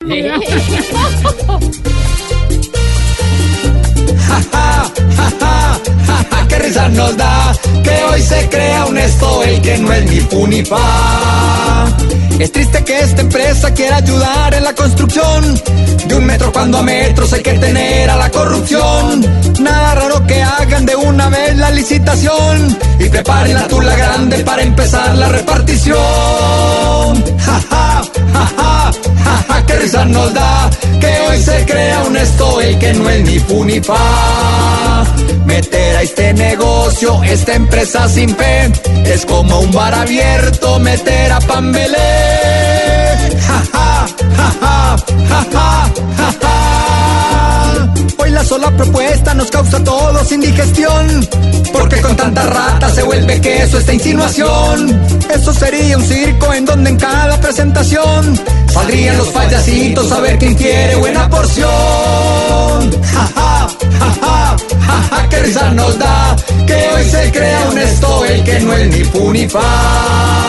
qué risa nos da que hoy se crea un esto el que no es ni fu ni fa. Es triste que esta empresa quiera ayudar en la construcción de un metro cuando a metros hay que tener a la corrupción. Nada raro que hagan de una vez la licitación y preparen la tula grande para empezar la repartición. Nos da que hoy se crea un esto el que no es ni fu ni fa. Meter a este negocio, esta empresa sin fe, es como un bar abierto, meter a Pambelé. Ja. Hoy la sola propuesta nos causa a todos indigestión, porque con tanta rata se vuelve queso esta insinuación. Eso sería un circo en donde en cada presentación saldrían los payasitos a ver quién quiere buena porción. Ja, ja, ja, ja, ja, ja, qué risa nos da que hoy se crea un esto el que no es ni fu ni fa.